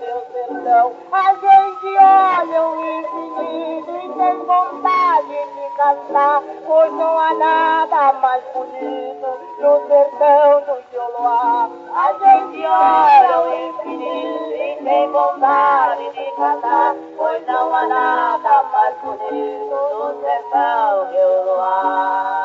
meu sertão, A gente olha o infinito e tem vontade de cantar, pois não há nada mais bonito no sertão do seu luar. A gente olha o infinito e tem vontade de cantar, pois não há nada mais bonito no sertão do luar.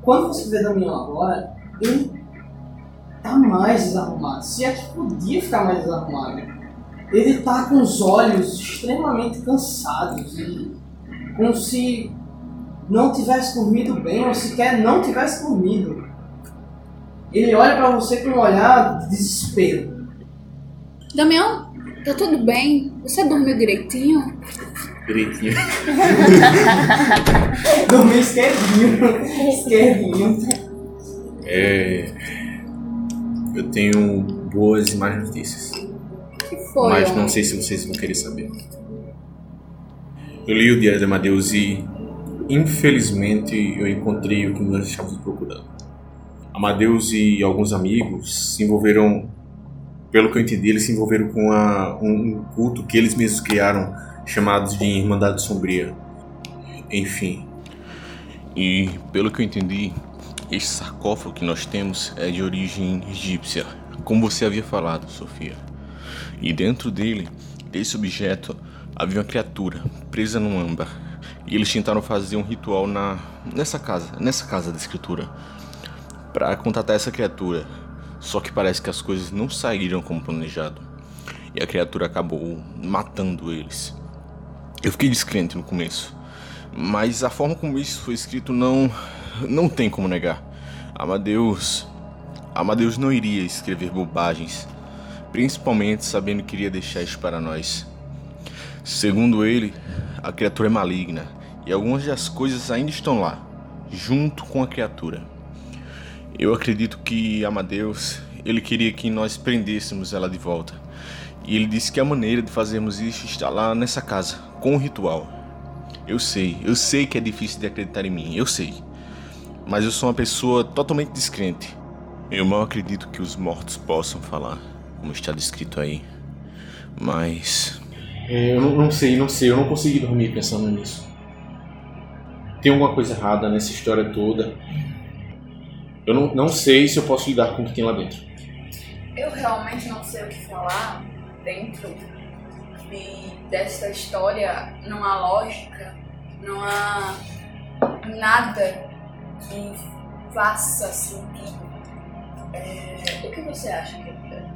Quando você vê Damião agora, ele tá mais desarrumado. Se é que podia ficar mais desarrumado. Ele tá com os olhos extremamente cansados e como se não tivesse dormido bem ou sequer não tivesse dormido. Ele olha pra você com um olhar de desespero. Damião, tá tudo bem? Você dormiu direitinho? Direitinho. Dormiu esquerdinho. esquerdinho. É. Eu tenho boas e más notícias. que foi? mas não sei se vocês vão querer saber. Eu li o Diário de Amadeus e, infelizmente, eu encontrei o que nós estávamos procurando. Amadeus e alguns amigos se envolveram, pelo que eu entendi, eles se envolveram com a- um culto que eles mesmos criaram, chamados de Irmandade Sombria. Enfim, E pelo que eu entendi, este sarcófago que nós temos é de origem egípcia, como você havia falado, Sofia. E dentro dele, desse objeto, havia uma criatura presa num âmbar. E eles tentaram fazer um ritual na nessa casa, nessa casa da escritura, para contatar essa criatura. Só que parece que as coisas não saíram como planejado. E a criatura acabou matando eles. Eu fiquei descrente no começo. Mas a forma como isso foi escrito não não tem como negar. Amadeus Amadeus não iria escrever bobagens, principalmente sabendo que iria deixar isso para nós. Segundo ele, a criatura é maligna e algumas das coisas ainda estão lá, junto com a criatura. Eu acredito que Amadeus, ele queria que nós prendêssemos ela de volta. E ele disse que a maneira de fazermos isso está lá nessa casa, com o ritual. Eu sei, eu sei que é difícil de acreditar em mim, eu sei. Mas eu sou uma pessoa totalmente descrente. Eu mal acredito que os mortos possam falar, como está descrito aí. Mas. É, eu não, não sei, não sei, eu não consegui dormir pensando nisso. Tem alguma coisa errada nessa história toda. Eu não, não sei se eu posso lidar com o que tem lá dentro. Eu realmente não sei o que falar dentro de, dessa história. Não há lógica, não há nada que faça sentido. É, o que você acha, querida?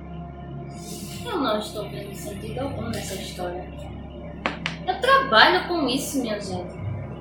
Eu não estou vendo sentido algum nessa história. Eu trabalho com isso, minha gente.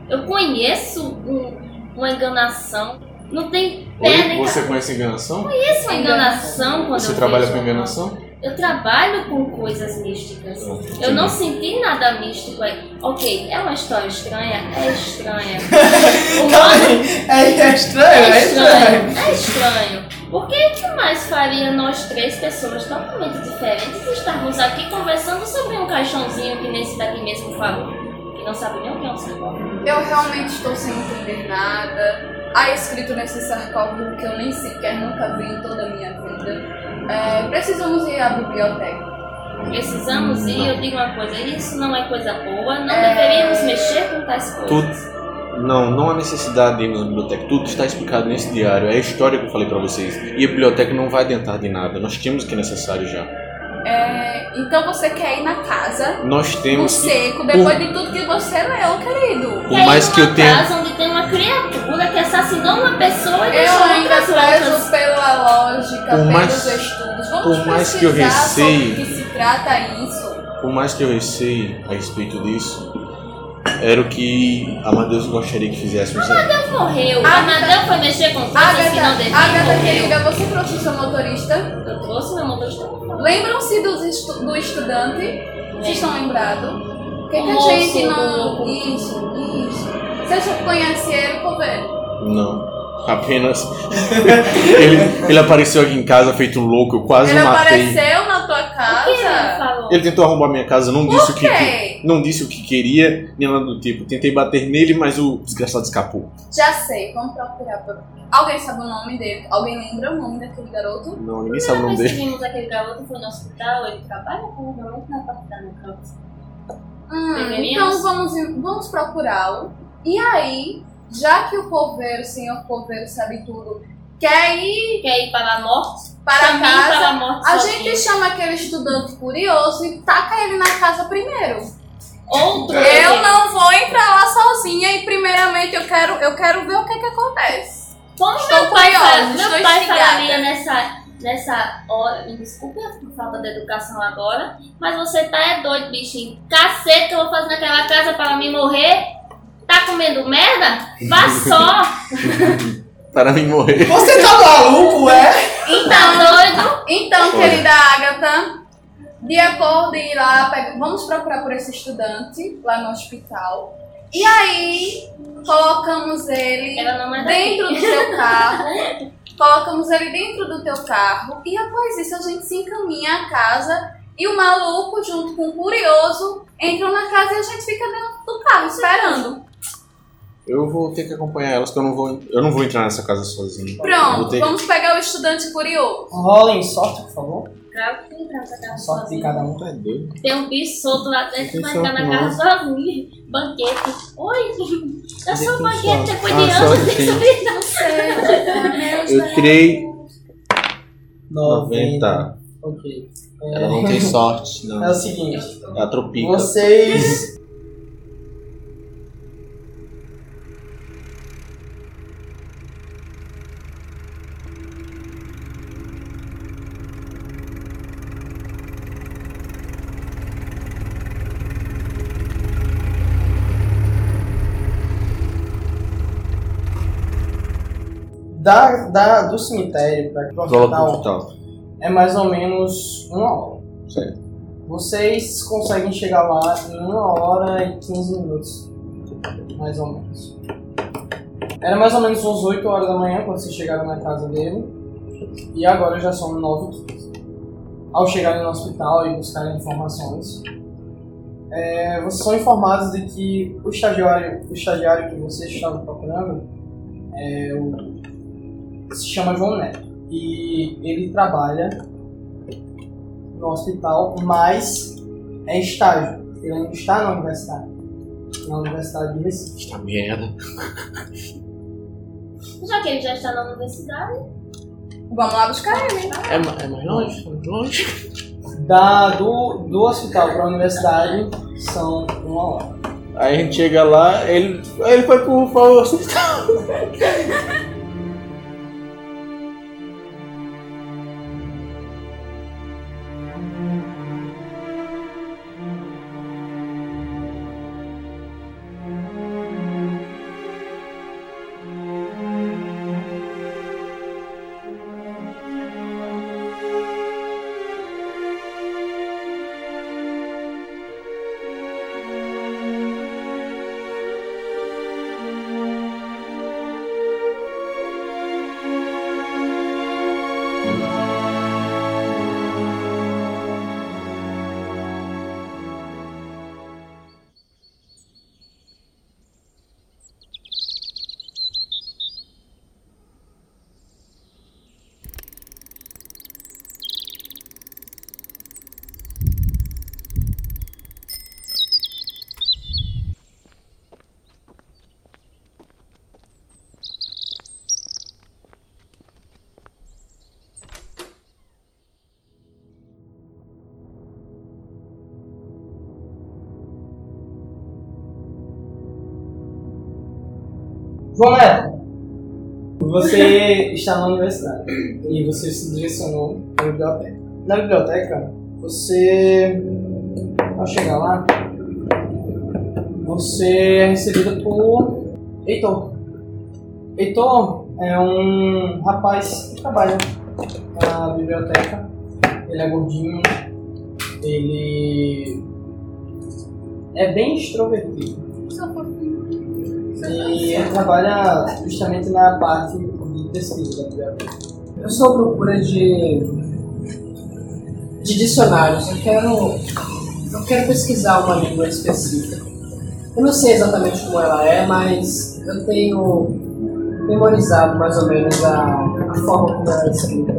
Eu conheço um- uma enganação. Não tem pé Oi, nem você conhece enganação? Conheço uma enganação quando Você eu trabalha vejo com enganação? Eu trabalho com coisas místicas. Eu não senti nada místico aí. Ok, é uma história estranha? É estranha. O modo- É, é estranho, é é estranho. estranho. É estranho. Por que que mais faria nós três pessoas totalmente diferentes estarmos aqui conversando sobre um caixãozinho que nesse daqui mesmo falou? Que não sabe nem o que é um sarcófago. Eu realmente estou sem entender nada. Há escrito nesse sarcófago que eu nem sequer nunca vi em toda a minha vida. É, precisamos ir à biblioteca. Precisamos ir, eu digo uma coisa, isso não é coisa boa, não É. deveríamos mexer com tais coisas. Tudo. Não, não há necessidade de irmos na biblioteca. Tudo está explicado nesse diário. É a história que eu falei pra vocês. E a biblioteca não vai adiantar de nada. Nós temos o que é necessário já. É, então você quer ir na casa, Nós no temos que. seco, depois de tudo que você leu, querido. Por mais que eu tenha. casa onde tem uma criatura que assassinou uma pessoa e deixou Eu ainda prezo outras. pela lógica, Por pelos mais- por mais que eu receie- sobre o que se trata isso. Por mais que eu receie a respeito disso, era o que Amadeus gostaria que fizéssemos. Amadeu morreu. Agatha- Amadeu foi mexer com coisas que não Agatha, devia Agatha morreu. querida, você trouxe seu motorista? Eu trouxe meu motorista. Lembram-se dos estu- do estudante? Vocês estão lembrados? Por que, que O a gente do não. Isso, isso. Você Você já conhece ele, Coveiro? Não. Apenas. ele, ele apareceu aqui em casa feito um louco, eu quase Ele o matei. apareceu na tua O que ele casa? falou? Ele tentou arrombar minha casa, não disse o que, que- não disse o que queria, nem nada do tipo. Tentei bater nele, mas o desgraçado escapou. Já sei, vamos procurar. por- Alguém sabe o nome dele? Alguém lembra o nome daquele garoto? Não, ninguém sabe o nome Nós dele. vimos aquele garoto foi no hospital, ele trabalha provavelmente na parte da. Hum, então vamos, vamos procurá-lo. E aí, já que o coveiro, o senhor coveiro sabe tudo, quer ir Quer ir para a morte? para Também casa, para a morte a gente chama aquele estudante curioso e taca ele na casa primeiro. Outro. Eu não vou entrar lá sozinha e primeiramente eu quero, eu quero ver o que que acontece. Como Estou meu pai, curiosa, fa- estou meu pai falaria nessa, nessa hora, me desculpe a falta de educação agora, mas você tá é doido, bichinho. Cacete eu vou fazer naquela casa para mim morrer? Tá comendo merda? Vá só! Para mim morrer. Você tá maluco, é? Tá Então, doido? então Olha. querida Agatha, de acordo em ir lá, pega- vamos procurar por esse estudante lá no hospital. E aí, colocamos ele é dentro do seu carro. Colocamos ele dentro do teu carro e após isso a gente se encaminha à casa e o maluco junto com o curioso entram na casa e a gente fica dentro do carro esperando. Eu vou ter que acompanhar elas, porque eu não vou, eu não vou entrar nessa casa sozinho. Pronto, ter vamos pegar o estudante curioso. Rolem sorte, por favor. Claro que tem casa casa Sorte de sozinho. cada um. É doido. Tem um bicho solto lá dentro, Não vai ficar na casa sozinho. Banquete. Oi, eu sou banquete depois Ah, de anos, tem. subir não. Eu tirei 90. 90. Ok. Ela não tem sorte, É o não. seguinte, Ela tropica. vocês. Da, da, do cemitério para o hospital. é mais ou menos uma hora. Certo. Vocês conseguem chegar lá em uma hora e 15 minutos. Mais ou menos. Era mais ou menos umas 8 horas da manhã quando vocês chegaram na casa dele. E agora já são 9 e 15. Ao chegarem no hospital e buscarem informações, é, vocês são informados de que o estagiário, o estagiário que vocês estavam procurando é o, se chama João Neto. E ele trabalha no hospital, mas é estágio. Ele ainda está na universidade. Na Universidade de Recife. Esta merda. Já que ele já está na universidade, Vamos lá buscar ele. É, é mais longe? É mais longe? Da, do, do hospital para a universidade são uma hora. Aí a gente chega lá, ele, ele foi pro, pro hospital. João Neto, você está na universidade e você se direcionou para a biblioteca. Na biblioteca, você, ao chegar lá, você é recebido por Heitor. Heitor é um rapaz que trabalha na biblioteca. Ele é gordinho, ele é bem extrovertido. E ele trabalha justamente na parte de pesquisa biblioteca. Eu estou à procura de. de dicionários. Eu quero. Eu quero pesquisar uma língua específica. Eu não sei exatamente como ela é, mas eu tenho memorizado mais ou menos a, a forma como ela é escrita.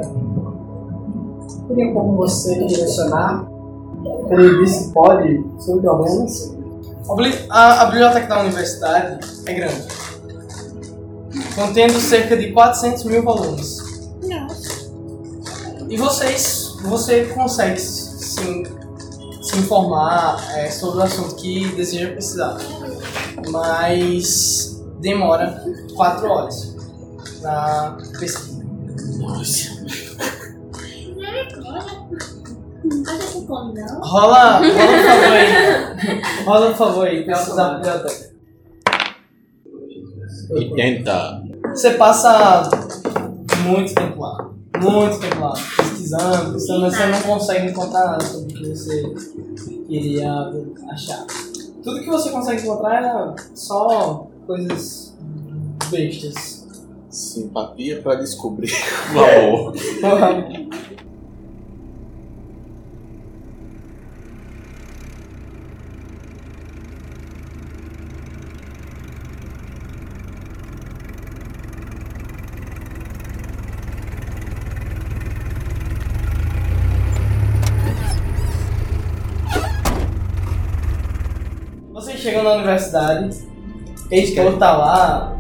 Teria como você me direcionar? Ele disse pode, sem problemas. A, a biblioteca da universidade é grande, contendo cerca de 400 mil volumes. E vocês, você consegue sim se informar é, sobre o assunto que deseja pesquisar, mas demora 4 horas na pesquisa. Nossa. Rola, rola um favor aí. Rola um favor aí, pesquisar a biblioteca. 80. Você passa muito tempo lá. Muito tempo lá. Pesquisando, pesquisando, mas você não consegue encontrar nada sobre o que você queria achar. Tudo que você consegue encontrar é só coisas bestas. Simpatia para descobrir o amor. Vocês chegam na universidade, Heitor tá lá,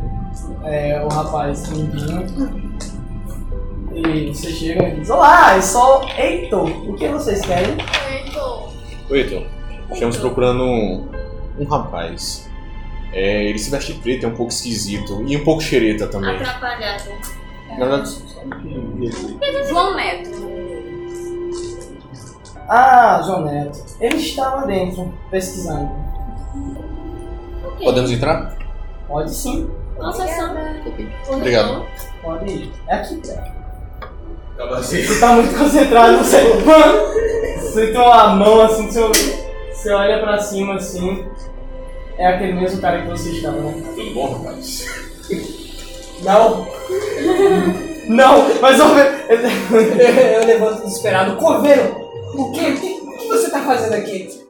é, o rapaz limpinho. E vocês chegam e dizem, Olá, eu sou Heitor, o que vocês querem? Oi, Heitor. Estamos procurando um, um rapaz. É, ele se veste preto, é um pouco esquisito. E um pouco xereta também. Atrapalhado. Na verdade, João Neto. Ah, João Neto. Ele está lá dentro, pesquisando. Podemos entrar? Pode sim, Concessão. Obrigado. pode ir. É aqui, cara. Acaba assim. Você tá muito concentrado, você. Você tem uma mão assim, você, você olha pra cima assim. É aquele mesmo cara que você estava, né? Tudo bom, rapaz? Não! Não, mas eu, eu levanto desesperado. Coveiro, o que, o que, o que você tá fazendo aqui?